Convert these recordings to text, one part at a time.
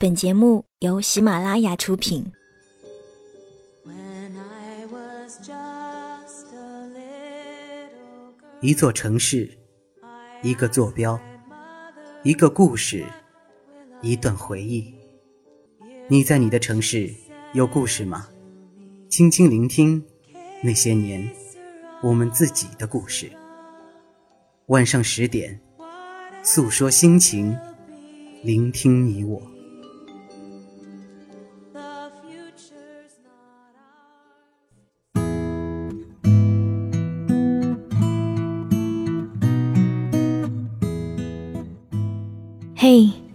本节目由喜马拉雅出品。一座城市，一个坐标，一个故事，一段回忆。你在你的城市有故事吗？轻轻聆听那些年我们自己的故事。晚上十点，诉说心情，聆听你我。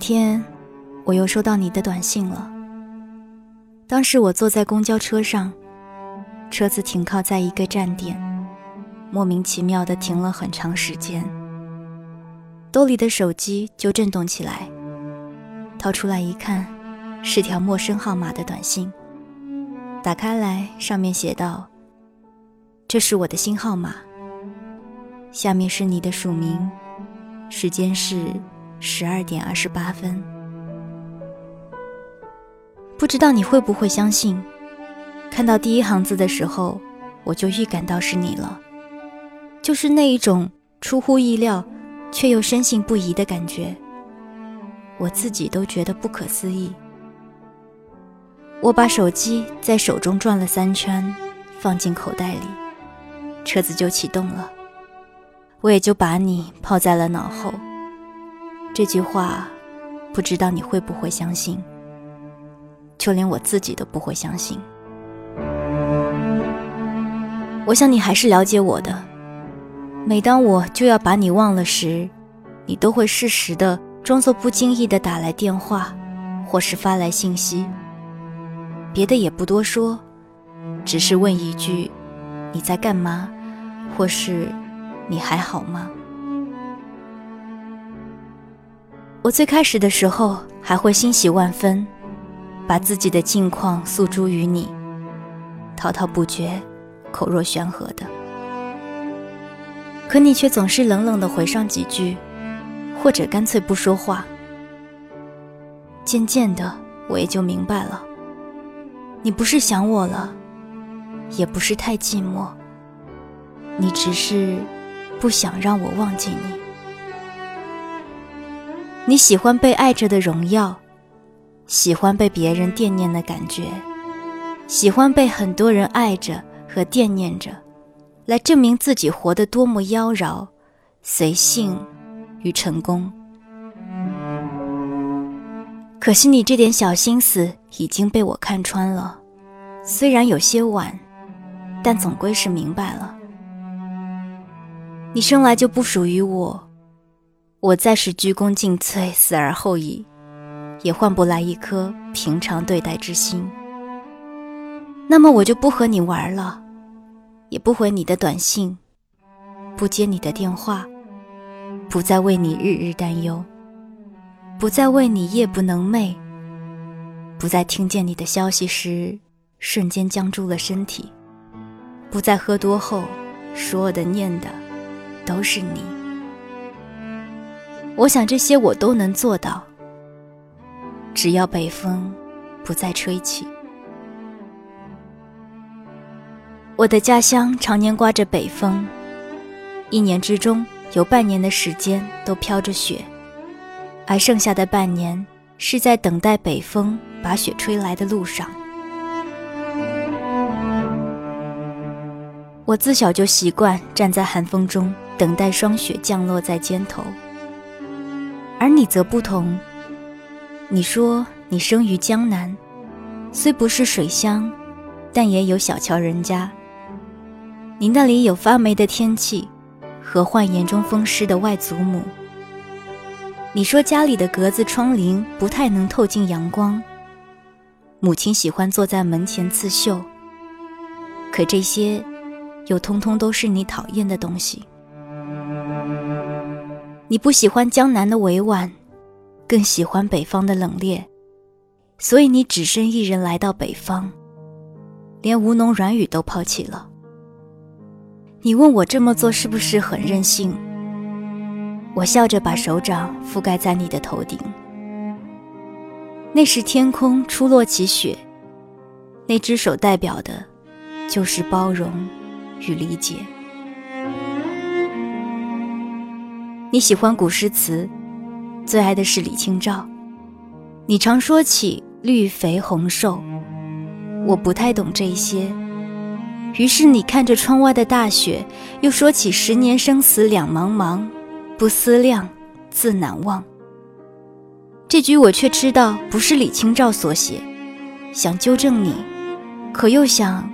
天，我又收到你的短信了。当时我坐在公交车上，车子停靠在一个站点，莫名其妙的停了很长时间。兜里的手机就震动起来，掏出来一看，是条陌生号码的短信。打开来，上面写道：“这是我的新号码。”下面是你的署名，时间是。十二点二十八分，不知道你会不会相信？看到第一行字的时候，我就预感到是你了，就是那一种出乎意料却又深信不疑的感觉，我自己都觉得不可思议。我把手机在手中转了三圈，放进口袋里，车子就启动了，我也就把你抛在了脑后。这句话，不知道你会不会相信？就连我自己都不会相信。我想你还是了解我的。每当我就要把你忘了时，你都会适时的装作不经意的打来电话，或是发来信息。别的也不多说，只是问一句：“你在干嘛？”或是“你还好吗？”我最开始的时候还会欣喜万分，把自己的近况诉诸于你，滔滔不绝，口若悬河的。可你却总是冷冷的回上几句，或者干脆不说话。渐渐的，我也就明白了，你不是想我了，也不是太寂寞，你只是不想让我忘记你。你喜欢被爱着的荣耀，喜欢被别人惦念的感觉，喜欢被很多人爱着和惦念着，来证明自己活得多么妖娆、随性与成功。可惜你这点小心思已经被我看穿了，虽然有些晚，但总归是明白了。你生来就不属于我。我再是鞠躬尽瘁，死而后已，也换不来一颗平常对待之心。那么我就不和你玩了，也不回你的短信，不接你的电话，不再为你日日担忧，不再为你夜不能寐，不再听见你的消息时瞬间僵住了身体，不再喝多后说的、念的，都是你。我想这些我都能做到，只要北风不再吹起。我的家乡常年刮着北风，一年之中有半年的时间都飘着雪，而剩下的半年是在等待北风把雪吹来的路上。我自小就习惯站在寒风中等待霜雪降落在肩头，而你则不同。你说你生于江南，虽不是水乡，但也有小桥人家。你那里有发霉的天气，和患严重风湿的外祖母。你说家里的格子窗棂不太能透进阳光，母亲喜欢坐在门前刺绣。可这些，又通通都是你讨厌的东西。你不喜欢江南的委婉，更喜欢北方的冷冽，所以你只身一人来到北方，连吴侬软语都抛弃了。你问我这么做是不是很任性？我笑着把手掌覆盖在你的头顶。那时天空初落起雪，那只手代表的，就是包容与理解。你喜欢古诗词，最爱的是李清照。你常说起绿肥红瘦，我不太懂这些。于是你看着窗外的大雪，又说起“十年生死两茫茫，不思量，自难忘”。这句我却知道不是李清照所写，想纠正你，可又想，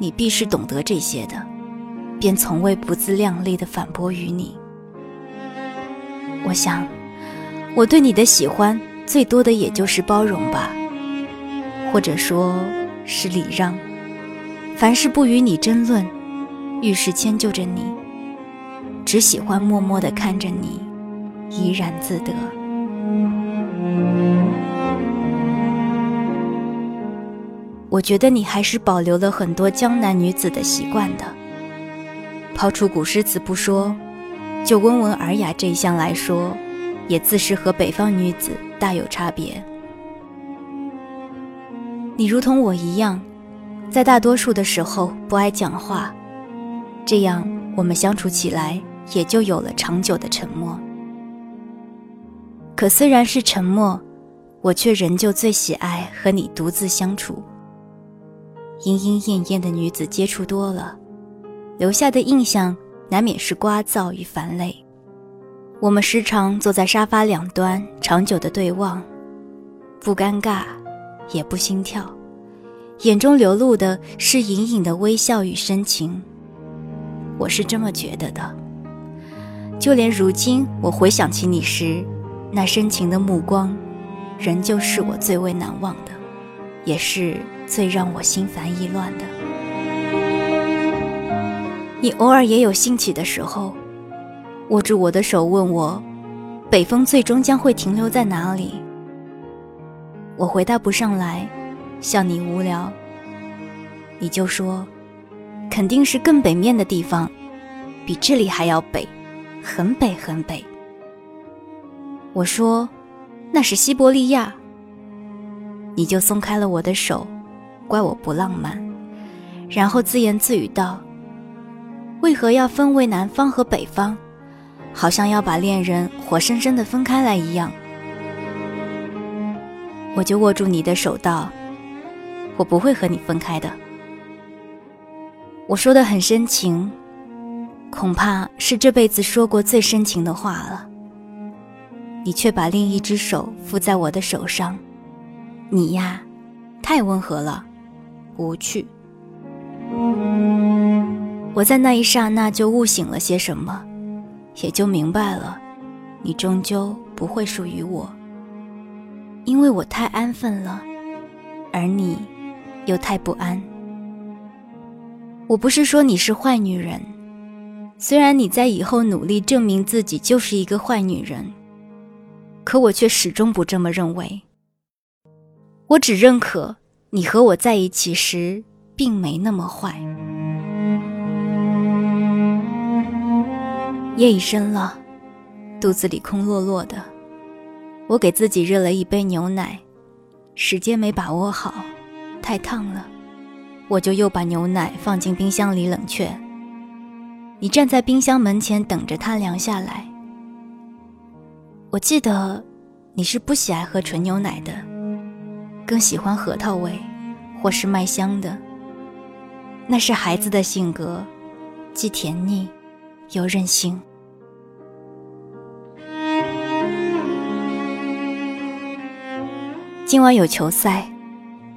你必是懂得这些的，便从未不自量力地反驳于你。我想，我对你的喜欢，最多的也就是包容吧，或者说是礼让。凡事不与你争论，遇事迁就着你，只喜欢默默的看着你，怡然自得。我觉得你还是保留了很多江南女子的习惯的。抛出古诗词不说，就温文尔雅这一项来说，也自是和北方女子大有差别。你如同我一样。在大多数的时候不爱讲话，这样我们相处起来也就有了长久的沉默。可虽然是沉默，我却仍旧最喜爱和你独自相处。莺莺燕燕的女子接触多了，留下的印象难免是聒噪与烦累。我们时常坐在沙发两端，长久的对望，不尴尬，也不心跳。眼中流露的是隐隐的微笑与深情，我是这么觉得的。就连如今我回想起你时，那深情的目光，仍旧是我最为难忘的，也是最让我心烦意乱的。你偶尔也有兴起的时候，握住我的手问我，北风最终将会停留在哪里？我回答不上来。笑你无聊，你就说，肯定是更北面的地方，比这里还要北，很北很北。我说，那是西伯利亚。你就松开了我的手，怪我不浪漫，然后自言自语道：“为何要分为南方和北方？好像要把恋人活生生的分开来一样。”我就握住你的手道。我不会和你分开的。我说的很深情，恐怕是这辈子说过最深情的话了。你却把另一只手附在我的手上，你呀，太温和了，无趣。我在那一刹那就悟醒了些什么，也就明白了，你终究不会属于我，因为我太安分了，而你。又太不安。我不是说你是坏女人，虽然你在以后努力证明自己就是一个坏女人，可我却始终不这么认为。我只认可你和我在一起时并没那么坏。夜已深了，肚子里空落落的。我给自己热了一杯牛奶，时间没把握好，太烫了，我就又把牛奶放进冰箱里冷却。你站在冰箱门前等着它凉下来。我记得你是不喜爱喝纯牛奶的，更喜欢核桃味或是麦香的。那是孩子的性格，既甜腻又任性。今晚有球赛，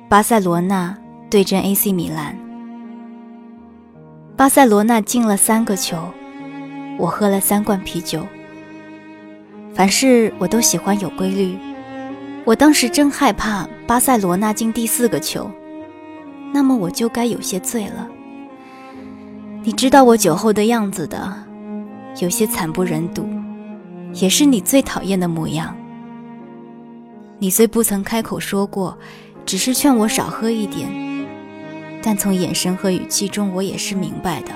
巴塞罗那对阵 AC 米兰。巴塞罗那进了三个球，我喝了三罐啤酒。凡事我都喜欢有规律。我当时真害怕巴塞罗那进第四个球，那么我就该有些醉了。你知道我酒后的样子的，有些惨不忍睹，也是你最讨厌的模样。你虽不曾开口说过，只是劝我少喝一点，但从眼神和语气中，我也是明白的。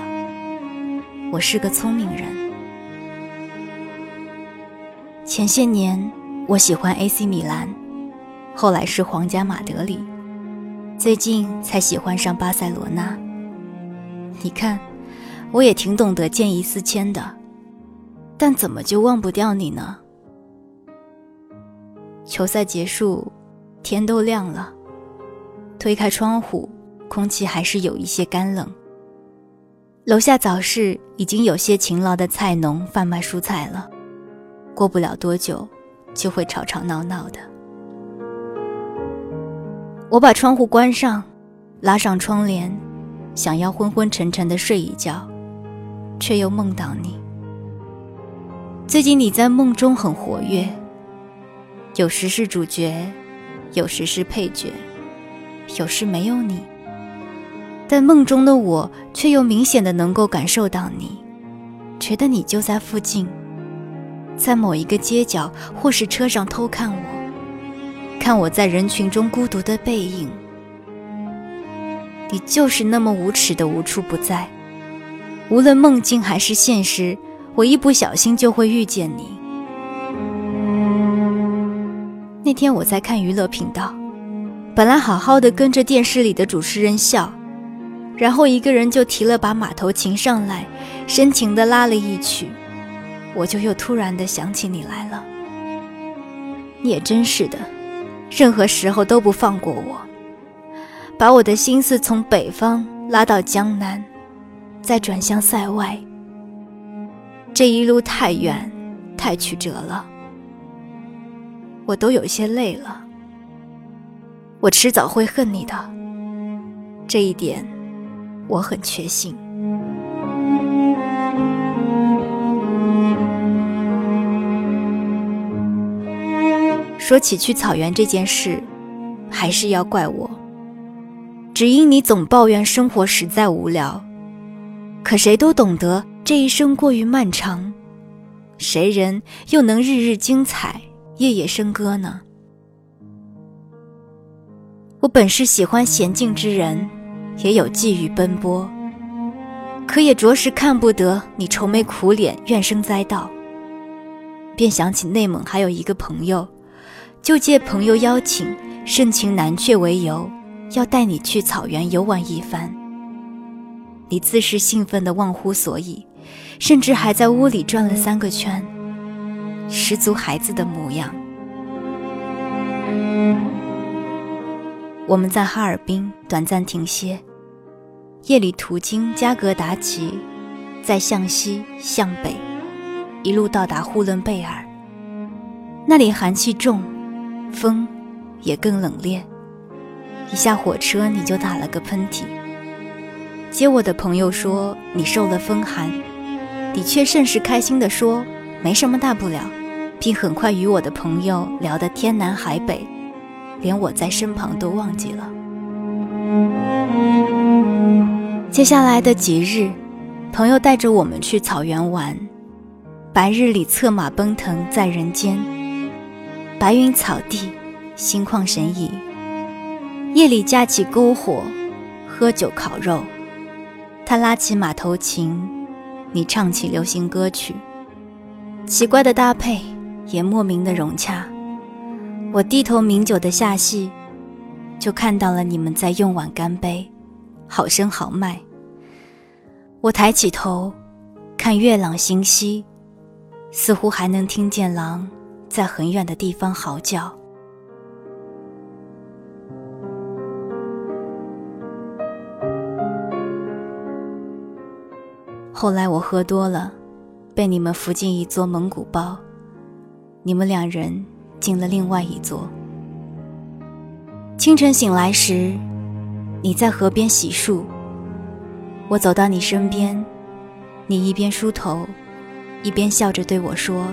我是个聪明人。前些年我喜欢 AC 米兰，后来是皇家马德里，最近才喜欢上巴塞罗那。你看，我也挺懂得见异思迁的，但怎么就忘不掉你呢？球赛结束，天都亮了。推开窗户，空气还是有一些干冷。楼下早市已经有些勤劳的菜农贩卖蔬菜了，过不了多久就会吵吵闹闹的。我把窗户关上，拉上窗帘，想要昏昏沉沉的睡一觉，却又梦到你。最近你在梦中很活跃。有时是主角，有时是配角，有时没有你。但梦中的我却又明显的能够感受到你，觉得你就在附近，在某一个街角或是车上偷看我，看我在人群中孤独的背影。你就是那么无耻的无处不在，无论梦境还是现实，我一不小心就会遇见你。那天我在看娱乐频道，本来好好的跟着电视里的主持人笑，然后一个人就提了把马头琴上来，深情的拉了一曲，我就又突然的想起你来了。你也真是的，任何时候都不放过我，把我的心思从北方拉到江南，再转向塞外，这一路太远，太曲折了。我都有些累了，我迟早会恨你的，这一点我很确信。说起去草原这件事，还是要怪我，只因你总抱怨生活实在无聊。可谁都懂得这一生过于漫长，谁人又能日日精彩？夜夜笙歌呢。我本是喜欢娴静之人，也有际遇奔波，可也着实看不得你愁眉苦脸、怨声载道。便想起内蒙还有一个朋友，就借朋友邀请，盛情难却为由，要带你去草原游玩一番。你自是兴奋的忘乎所以，甚至还在屋里转了三个圈。十足孩子的模样。我们在哈尔滨短暂停歇，夜里途经加格达奇，再向西向北，一路到达呼伦贝尔。那里寒气重，风也更冷冽。一下火车你就打了个喷嚏。接我的朋友说你受了风寒，你却甚是开心地说没什么大不了。并很快与我的朋友聊得天南海北，连我在身旁都忘记了。接下来的几日，朋友带着我们去草原玩，白日里策马奔腾在人间，白云草地，心旷神怡；夜里架起篝火，喝酒烤肉。他拉起马头琴，你唱起流行歌曲。奇怪的搭配，也莫名的融洽。我低头抿酒的下戏，就看到了你们在用碗干杯，好声好脉。我抬起头，看月朗星稀，似乎还能听见狼在很远的地方嚎叫。后来我喝多了，被你们扶进一座蒙古包，你们两人进了另外一座。清晨醒来时，你在河边洗漱，我走到你身边，你一边梳头，一边笑着对我说：“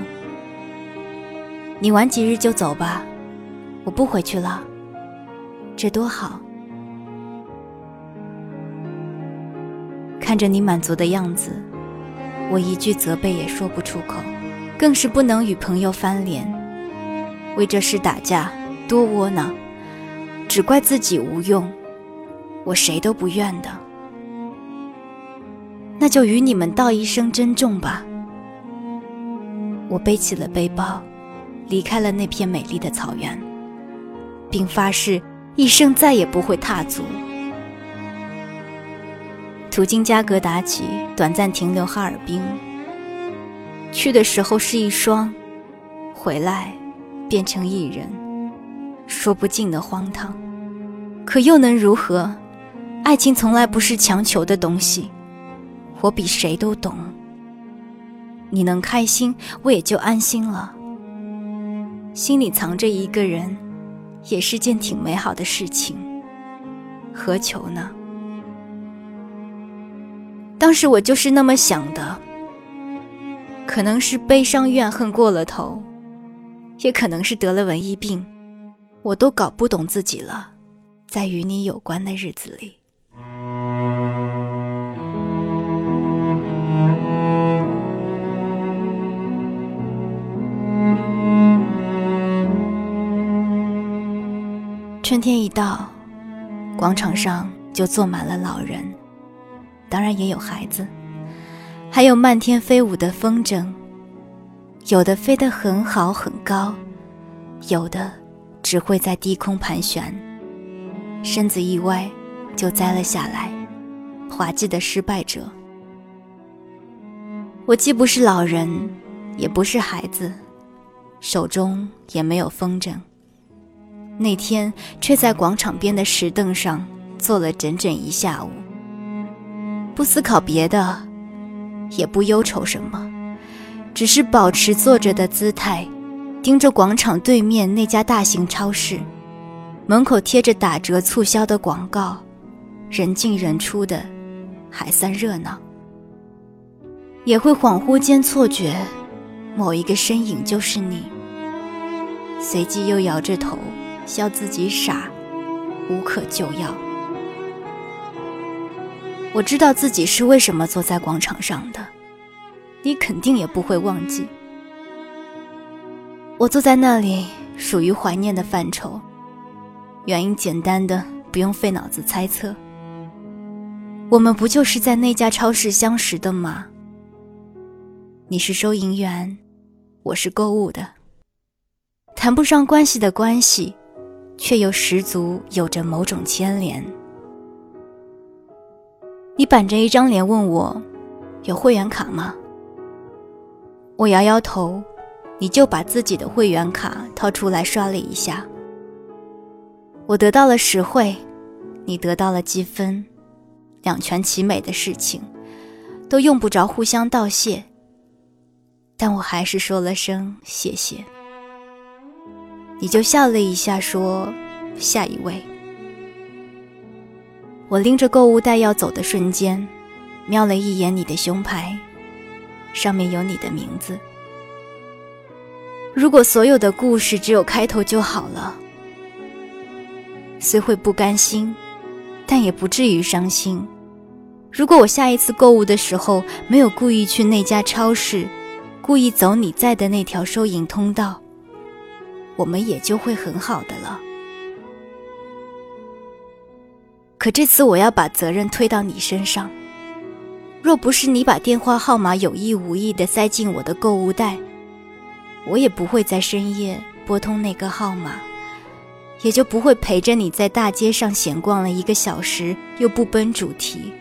你玩几日就走吧，我不回去了，这多好。”看着你满足的样子，我一句责备也说不出口，更是不能与朋友翻脸。为这事打架，多窝囊，只怪自己无用，我谁都不怨的。那就与你们道一声珍重吧。我背起了背包，离开了那片美丽的草原，并发誓一生再也不会踏足。途经加格达奇，短暂停留哈尔滨。去的时候是一双，回来变成一人，说不尽的荒唐。可又能如何？爱情从来不是强求的东西。我比谁都懂。你能开心，我也就安心了。心里藏着一个人，也是件挺美好的事情。何求呢？当时我就是那么想的，可能是悲伤怨恨过了头，也可能是得了文艺病，我都搞不懂自己了。在与你有关的日子里，春天一到，广场上就坐满了老人。当然也有孩子，还有漫天飞舞的风筝，有的飞得很好很高，有的只会在低空盘旋，身子一歪就栽了下来，滑稽的失败者。我既不是老人，也不是孩子，手中也没有风筝。那天却在广场边的石凳上坐了整整一下午。不思考别的，也不忧愁什么，只是保持坐着的姿态，盯着广场对面那家大型超市，门口贴着打折促销的广告，人进人出的，还算热闹。也会恍惚间错觉，某一个身影就是你。随即又摇着头，笑自己傻，无可救药。我知道自己是为什么坐在广场上的，你肯定也不会忘记。我坐在那里，属于怀念的范畴，原因简单的不用费脑子猜测。我们不就是在那家超市相识的吗？你是收银员，我是购物的，谈不上关系的关系，却又十足有着某种牵连。你板着一张脸问我：“有会员卡吗？”我摇摇头，你就把自己的会员卡掏出来刷了一下。我得到了实惠，你得到了积分，两全其美的事情，都用不着互相道谢。但我还是说了声谢谢。你就笑了一下，说：“下一位。”我拎着购物袋要走的瞬间，瞄了一眼你的胸牌，上面有你的名字。如果所有的故事只有开头就好了，虽会不甘心，但也不至于伤心。如果我下一次购物的时候没有故意去那家超市，故意走你在的那条收银通道，我们也就会很好的了。可这次我要把责任推到你身上。若不是你把电话号码有意无意地塞进我的购物袋，我也不会在深夜拨通那个号码，也就不会陪着你在大街上闲逛了一个小时，又不奔主题。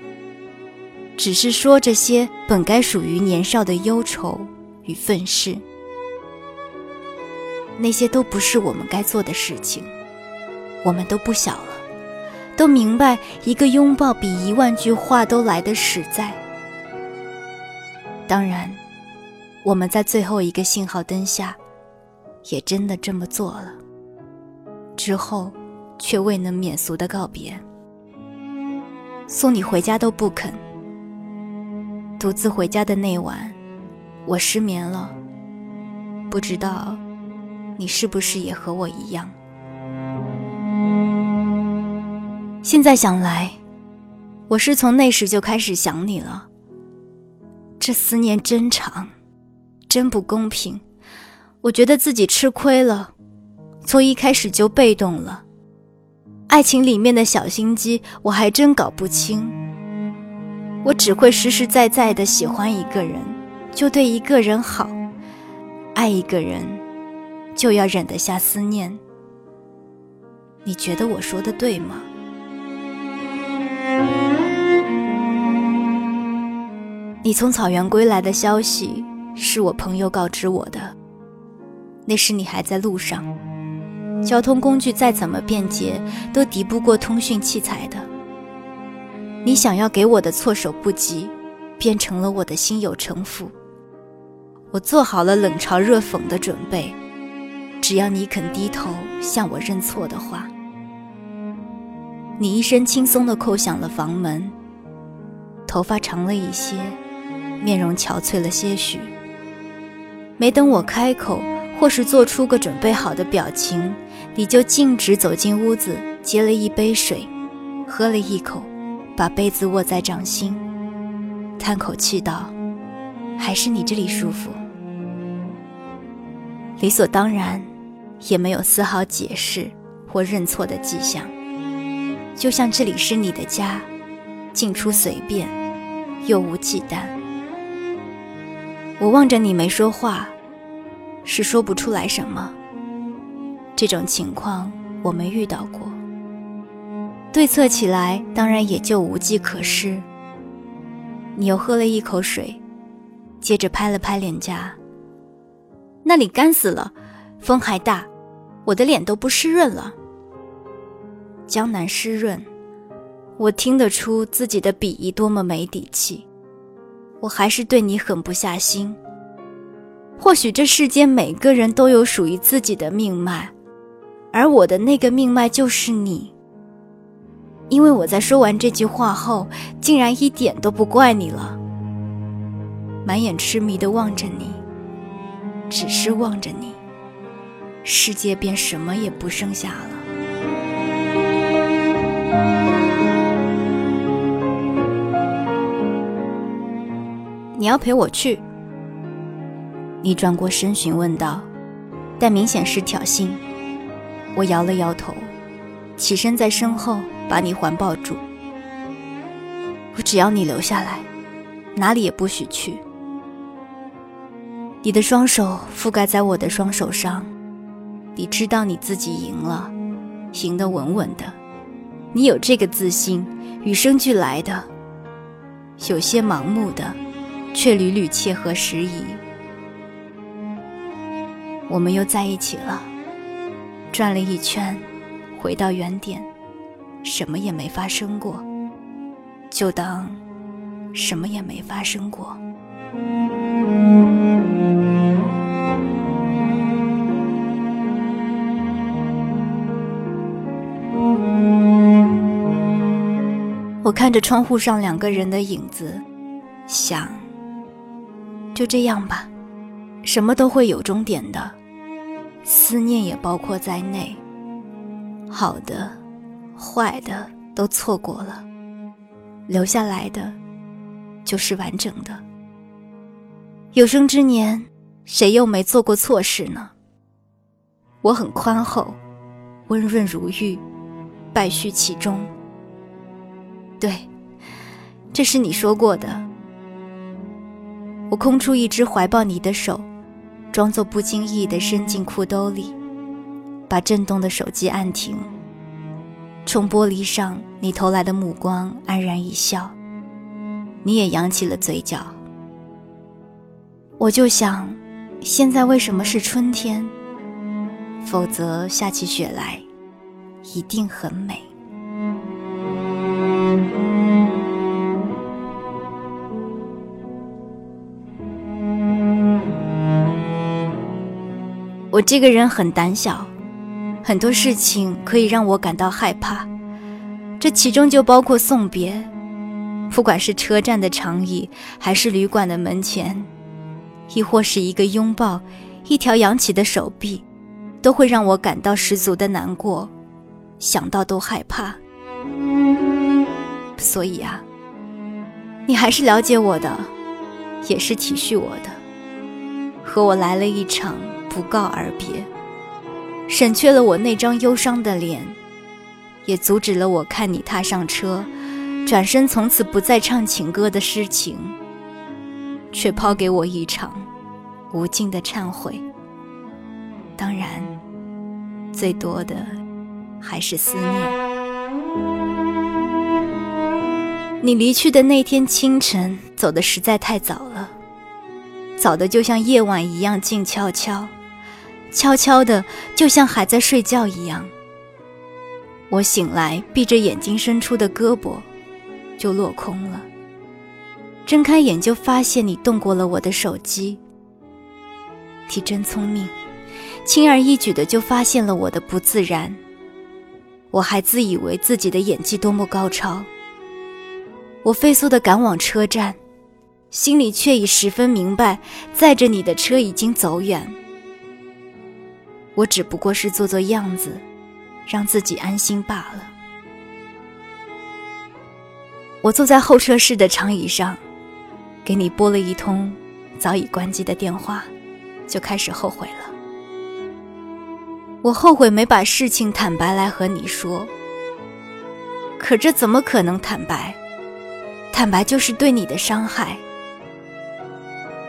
只是说这些本该属于年少的忧愁与愤世，那些都不是我们该做的事情。我们都不小了，都明白一个拥抱比一万句话都来得实在。当然，我们在最后一个信号灯下，也真的这么做了。之后，却未能免俗的告别，送你回家都不肯。独自回家的那晚，我失眠了。不知道，你是不是也和我一样？现在想来，我是从那时就开始想你了。这思念真长，真不公平。我觉得自己吃亏了，从一开始就被动了。爱情里面的小心机，我还真搞不清。我只会实实在在的喜欢一个人，就对一个人好；爱一个人，就要忍得下思念。你觉得我说的对吗？你从草原归来的消息是我朋友告知我的。那时你还在路上，交通工具再怎么便捷，都敌不过通讯器材的。你想要给我的措手不及，变成了我的心有城府。我做好了冷嘲热讽的准备，只要你肯低头向我认错的话。你一身轻松地叩响了房门，头发长了一些。面容憔悴了些许，没等我开口，或是做出个准备好的表情，你就径直走进屋子，接了一杯水，喝了一口，把杯子握在掌心，叹口气道：“还是你这里舒服。”理所当然，也没有丝毫解释或认错的迹象，就像这里是你的家，进出随便，又无忌惮。我望着你没说话，是说不出来什么。这种情况我没遇到过，对策起来当然也就无计可施。你又喝了一口水，接着拍了拍脸颊，那里干死了，风还大，我的脸都不湿润了。江南湿润，我听得出自己的鄙夷多么没底气。我还是对你狠不下心。或许这世间每个人都有属于自己的命脉，而我的那个命脉就是你。因为我在说完这句话后，竟然一点都不怪你了，满眼痴迷的望着你，只是望着你，世界便什么也不剩下了。你要陪我去？你转过身询问道，但明显是挑衅。我摇了摇头，起身在身后把你环抱住。我只要你留下来，哪里也不许去。你的双手覆盖在我的双手上，你知道你自己赢了，赢得稳稳的。你有这个自信，与生俱来的，有些盲目的。却屡屡切合时宜，我们又在一起了，转了一圈，回到原点，什么也没发生过，就当什么也没发生过。我看着窗户上两个人的影子，想。就这样吧，什么都会有终点的，思念也包括在内。好的、坏的都错过了，留下来的就是完整的。有生之年，谁又没做过错事呢？我很宽厚，温润如玉，败絮其中。对，这是你说过的。我空出一只怀抱你的手，装作不经意地伸进裤兜里，把震动的手机按停，冲玻璃上你投来的目光安然一笑，你也扬起了嘴角。我就想，现在为什么是春天？否则下起雪来，一定很美。我这个人很胆小，很多事情可以让我感到害怕，这其中就包括送别。不管是车站的长椅，还是旅馆的门前，亦或是一个拥抱，一条扬起的手臂，都会让我感到十足的难过，想到都害怕。所以啊，你还是了解我的，也是体恤我的，和我来了一场。不告而别，省却了我那张忧伤的脸，也阻止了我看你踏上车，转身从此不再唱情歌的诗情，却抛给我一场无尽的忏悔。当然，最多的还是思念。你离去的那天清晨，走的实在太早了，早的就像夜晚一样静悄悄。悄悄的，就像还在睡觉一样。我醒来，闭着眼睛伸出的胳膊就落空了。睁开眼，就发现你动过了我的手机。你真聪明，轻而易举的就发现了我的不自然。我还自以为自己的演技多么高超。我飞速的赶往车站，心里却已十分明白，载着你的车已经走远。我只不过是做做样子，让自己安心罢了。我坐在候车室的长椅上，给你拨了一通早已关机的电话，就开始后悔了。我后悔没把事情坦白来和你说，可这怎么可能坦白？坦白就是对你的伤害。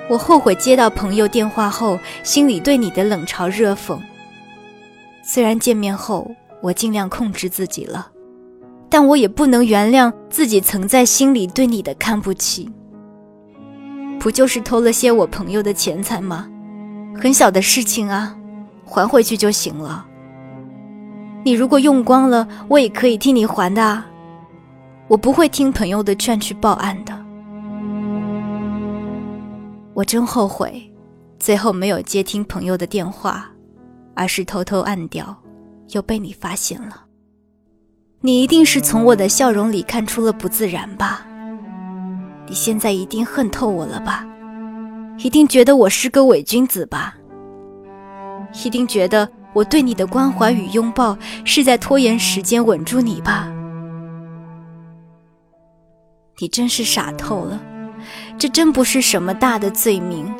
我后悔接到朋友电话后，心里对你的冷嘲热讽。虽然见面后我尽量控制自己了，但我也不能原谅自己曾在心里对你的看不起。不就是偷了些我朋友的钱财吗？很小的事情啊，还回去就行了。你如果用光了，我也可以替你还的啊。我不会听朋友的劝去报案的。我真后悔，最后没有接听朋友的电话。而是偷偷按掉，又被你发现了。你一定是从我的笑容里看出了不自然吧？你现在一定恨透我了吧？一定觉得我是个伪君子吧？一定觉得我对你的关怀与拥抱是在拖延时间稳住你吧？你真是傻透了，这真不是什么大的罪名。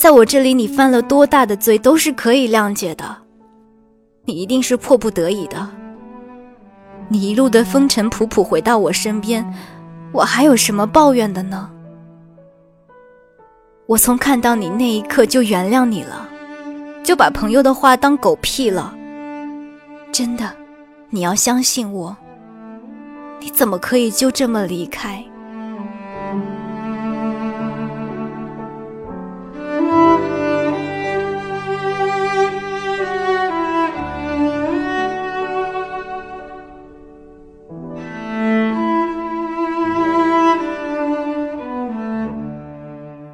在我这里，你犯了多大的罪都是可以谅解的。你一定是迫不得已的。你一路的风尘仆仆回到我身边，我还有什么抱怨的呢？我从看到你那一刻就原谅你了，就把朋友的话当狗屁了。真的，你要相信我。你怎么可以就这么离开？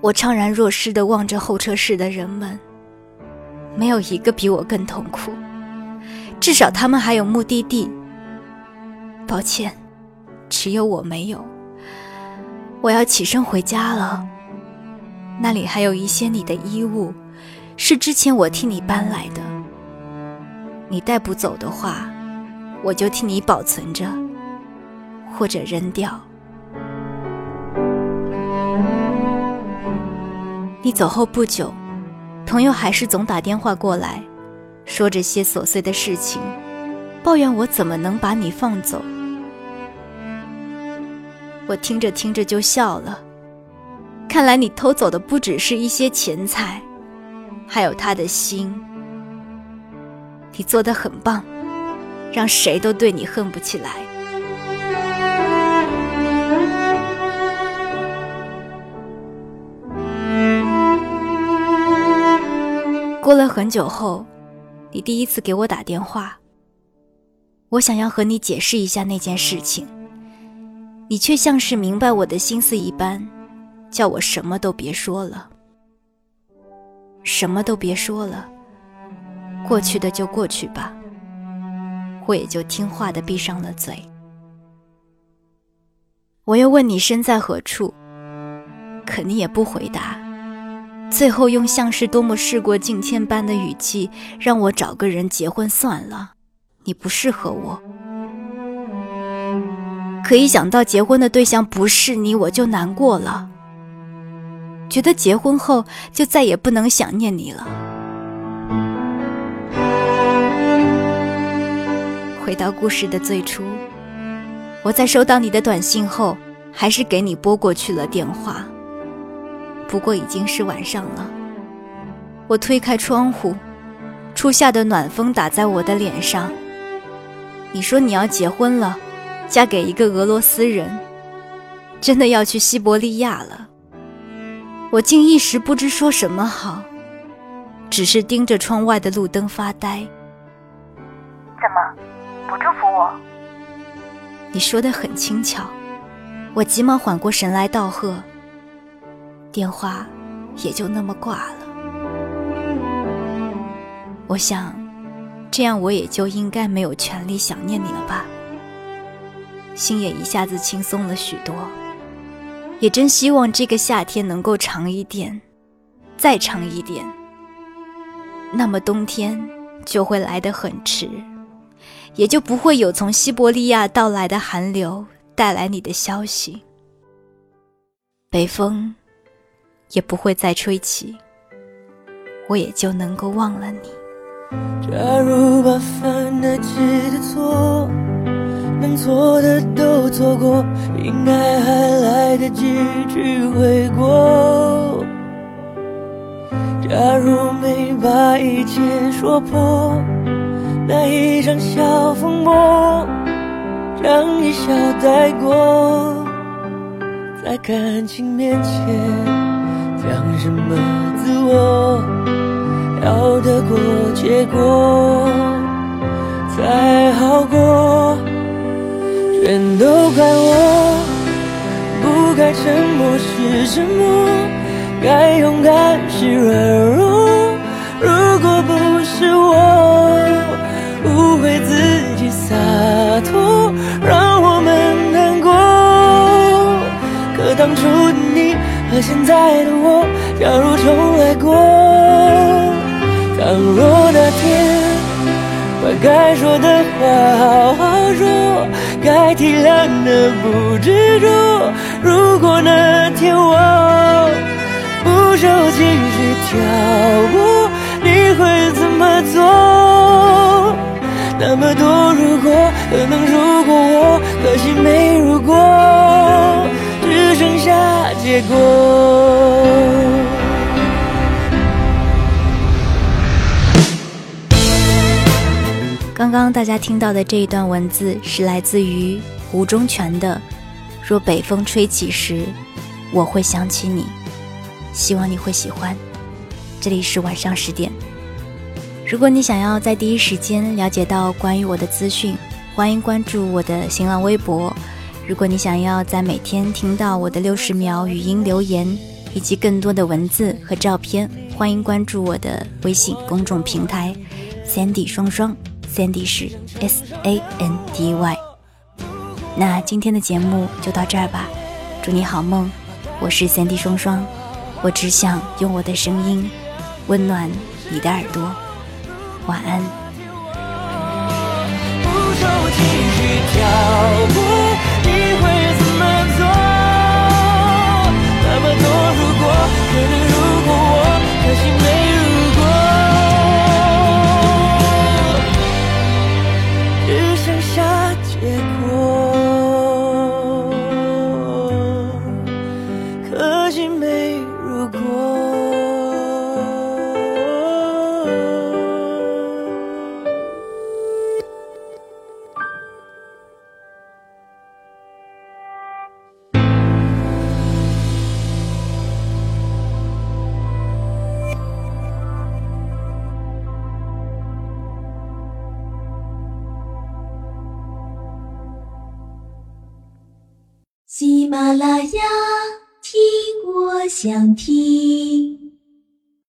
我怅然若失地望着候车室的人们，没有一个比我更痛苦。至少他们还有目的地。抱歉，只有我没有。我要起身回家了。那里还有一些你的衣物，是之前我替你搬来的。你带不走的话，我就替你保存着，或者扔掉。你走后不久，朋友还是总打电话过来，说这些琐碎的事情，抱怨我怎么能把你放走。我听着听着就笑了，看来你偷走的不只是一些钱财，还有他的心。你做的很棒，让谁都对你恨不起来。过了很久后，你第一次给我打电话，我想要和你解释一下那件事情，你却像是明白我的心思一般，叫我什么都别说了，什么都别说了。过去的就过去吧，我也就听话的闭上了嘴。我又问你身在何处，可你也不回答。最后用像是多么事过境迁般的语气，让我找个人结婚算了，你不适合我。可一想到结婚的对象不是你，我就难过了，觉得结婚后就再也不能想念你了。回到故事的最初，我在收到你的短信后，还是给你拨过去了电话。不过已经是晚上了，我推开窗户，初夏的暖风打在我的脸上。你说你要结婚了，嫁给一个俄罗斯人，真的要去西伯利亚了。我竟一时不知说什么好，只是盯着窗外的路灯发呆。怎么？不祝福我，你说的很轻巧，我急忙缓过神来道贺，电话也就那么挂了。我想，这样我也就应该没有权利想念你了吧，心也一下子轻松了许多。也真希望这个夏天能够长一点，再长一点，那么冬天就会来得很迟。也就不会有从西伯利亚到来的寒流带来你的消息，北风也不会再吹起，我也就能够忘了你。假如把犯得起的错，能错的都错过，应该还来得及去悔过。假如没把一切说破。那一场小风波，让一笑带过，在感情面前讲什么自我，要得过且过才好过，全都怪我，不该沉默是沉默，该勇敢是软弱，如果不是我。误会自己洒脱，让我们难过。可当初的你和现在的我，假如重来过，倘若那天把该说的话好好说，该体谅的不执着。如果那天我不受情绪挑拨，你会怎么做？那么多如果，可能如果我，可惜没如果，只剩下结果。刚刚大家听到的这一段文字是来自于吴忠全的《若北风吹起时，我会想起你》，希望你会喜欢。这里是晚上十点。如果你想要在第一时间了解到关于我的资讯，欢迎关注我的新浪微博。如果你想要在每天听到我的六十秒语音留言以及更多的文字和照片，欢迎关注我的微信公众平台 Sandy 双双，Sandy 是 S A N D Y。那今天的节目就到这儿吧，祝你好梦。我是 Sandy 双双，我只想用我的声音温暖你的耳朵。晚安。不，